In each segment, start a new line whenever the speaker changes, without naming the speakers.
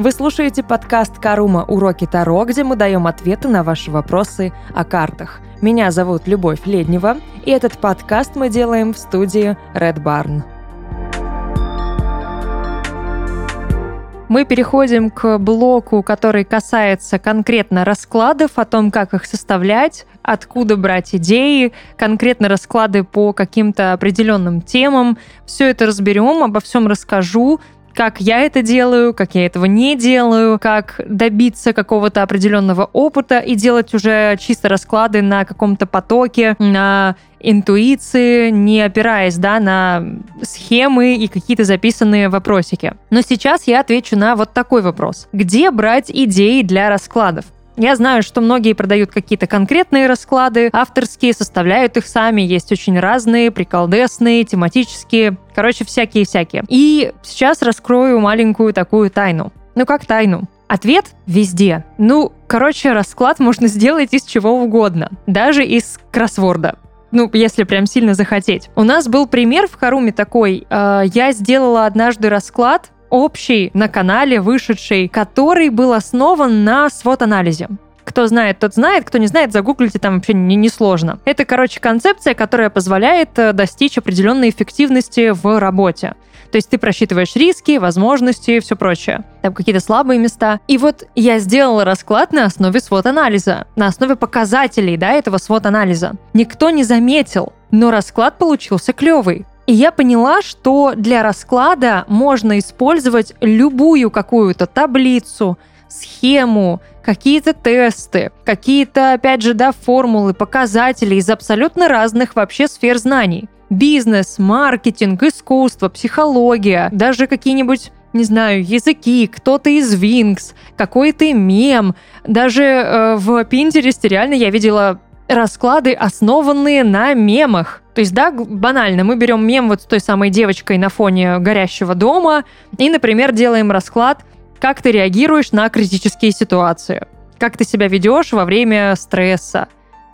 Вы слушаете подкаст «Карума. Уроки Таро», где мы даем ответы на ваши вопросы о картах. Меня зовут Любовь Леднева, и этот подкаст мы делаем в студии Red Barn. мы переходим к блоку, который касается конкретно раскладов, о том, как их составлять, откуда брать идеи, конкретно расклады по каким-то определенным темам. Все это разберем, обо всем расскажу как я это делаю, как я этого не делаю, как добиться какого-то определенного опыта и делать уже чисто расклады на каком-то потоке, на интуиции, не опираясь да, на схемы и какие-то записанные вопросики. Но сейчас я отвечу на вот такой вопрос. Где брать идеи для раскладов? Я знаю, что многие продают какие-то конкретные расклады, авторские, составляют их сами, есть очень разные, приколдесные, тематические, короче, всякие-всякие. И сейчас раскрою маленькую такую тайну. Ну как тайну? Ответ везде. Ну, короче, расклад можно сделать из чего угодно, даже из кроссворда ну, если прям сильно захотеть. У нас был пример в Харуме такой. Э, я сделала однажды расклад общий на канале, вышедший, который был основан на свод-анализе. Кто знает, тот знает, кто не знает, загуглите, там вообще несложно. Не, Это, короче, концепция, которая позволяет э, достичь определенной эффективности в работе. То есть ты просчитываешь риски, возможности и все прочее. Там какие-то слабые места. И вот я сделала расклад на основе свод-анализа, на основе показателей да, этого свод-анализа. Никто не заметил, но расклад получился клевый. И я поняла, что для расклада можно использовать любую какую-то таблицу, схему, какие-то тесты, какие-то, опять же, да, формулы, показатели из абсолютно разных вообще сфер знаний. Бизнес, маркетинг, искусство, психология, даже какие-нибудь не знаю, языки, кто-то из Винкс, какой-то мем. Даже э, в Пинтересте реально я видела расклады, основанные на мемах. То есть, да, банально, мы берем мем вот с той самой девочкой на фоне горящего дома и, например, делаем расклад, как ты реагируешь на критические ситуации, как ты себя ведешь во время стресса,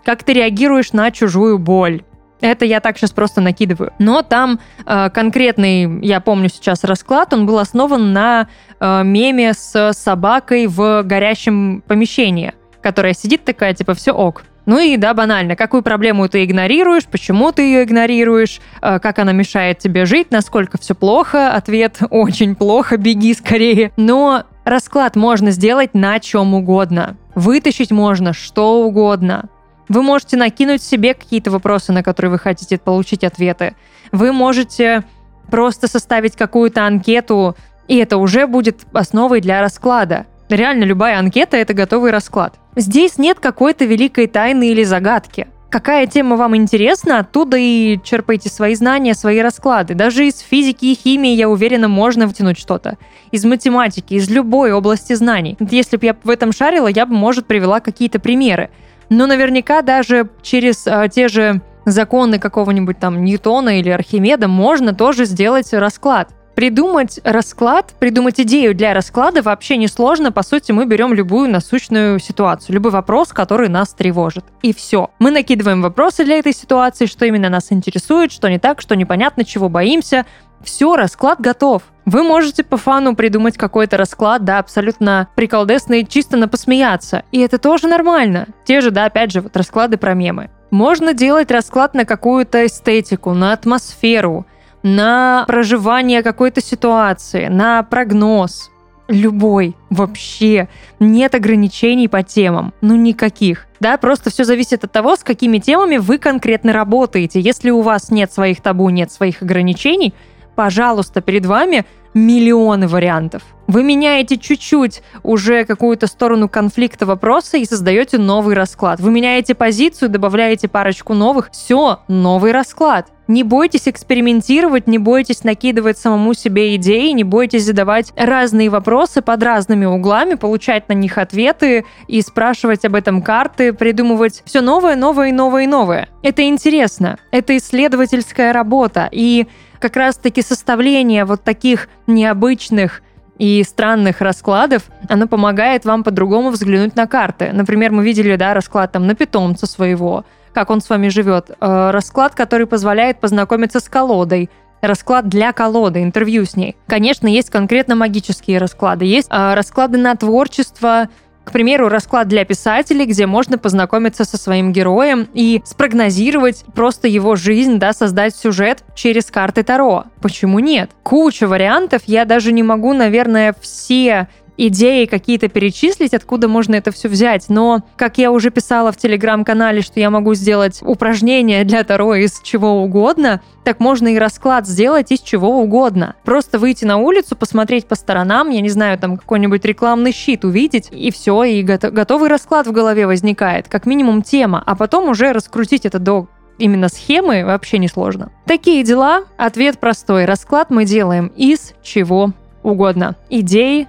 как ты реагируешь на чужую боль. Это я так сейчас просто накидываю. Но там э, конкретный, я помню сейчас расклад, он был основан на э, меме с собакой в горящем помещении, которая сидит такая, типа, все ок. Ну и да, банально, какую проблему ты игнорируешь, почему ты ее игнорируешь, э, как она мешает тебе жить, насколько все плохо. Ответ очень плохо, беги скорее. Но расклад можно сделать на чем угодно. Вытащить можно что угодно. Вы можете накинуть себе какие-то вопросы, на которые вы хотите получить ответы. Вы можете просто составить какую-то анкету, и это уже будет основой для расклада. Реально любая анкета — это готовый расклад. Здесь нет какой-то великой тайны или загадки. Какая тема вам интересна, оттуда и черпайте свои знания, свои расклады. Даже из физики и химии, я уверена, можно вытянуть что-то. Из математики, из любой области знаний. Если бы я в этом шарила, я бы, может, привела какие-то примеры. Но наверняка даже через а, те же законы какого-нибудь там Ньютона или Архимеда можно тоже сделать расклад. Придумать расклад, придумать идею для расклада вообще не сложно. По сути, мы берем любую насущную ситуацию, любой вопрос, который нас тревожит. И все. Мы накидываем вопросы для этой ситуации, что именно нас интересует, что не так, что непонятно, чего боимся. Все, расклад готов. Вы можете по фану придумать какой-то расклад, да, абсолютно приколдесный, чисто на посмеяться. И это тоже нормально. Те же, да, опять же, вот расклады про мемы. Можно делать расклад на какую-то эстетику, на атмосферу, на проживание какой-то ситуации, на прогноз. Любой, вообще. Нет ограничений по темам. Ну, никаких. Да, просто все зависит от того, с какими темами вы конкретно работаете. Если у вас нет своих табу, нет своих ограничений, пожалуйста, перед вами миллионы вариантов. Вы меняете чуть-чуть уже какую-то сторону конфликта вопроса и создаете новый расклад. Вы меняете позицию, добавляете парочку новых. Все, новый расклад. Не бойтесь экспериментировать, не бойтесь накидывать самому себе идеи, не бойтесь задавать разные вопросы под разными углами, получать на них ответы и спрашивать об этом карты, придумывать все новое, новое, новое и новое. Это интересно. Это исследовательская работа. И как раз-таки составление вот таких необычных и странных раскладов, оно помогает вам по-другому взглянуть на карты. Например, мы видели, да, расклад там на питомца своего, как он с вами живет. Э, расклад, который позволяет познакомиться с колодой. расклад для колоды, интервью с ней. Конечно, есть конкретно магические расклады, есть э, расклады на творчество, к примеру, расклад для писателей, где можно познакомиться со своим героем и спрогнозировать просто его жизнь, да, создать сюжет через карты Таро. Почему нет? Куча вариантов, я даже не могу, наверное, все идеи какие-то перечислить, откуда можно это все взять. Но, как я уже писала в телеграм-канале, что я могу сделать упражнение для Таро из чего угодно, так можно и расклад сделать из чего угодно. Просто выйти на улицу, посмотреть по сторонам, я не знаю, там какой-нибудь рекламный щит увидеть, и все, и готовый расклад в голове возникает, как минимум тема, а потом уже раскрутить это до именно схемы вообще не сложно. Такие дела. Ответ простой. Расклад мы делаем из чего угодно. Идеи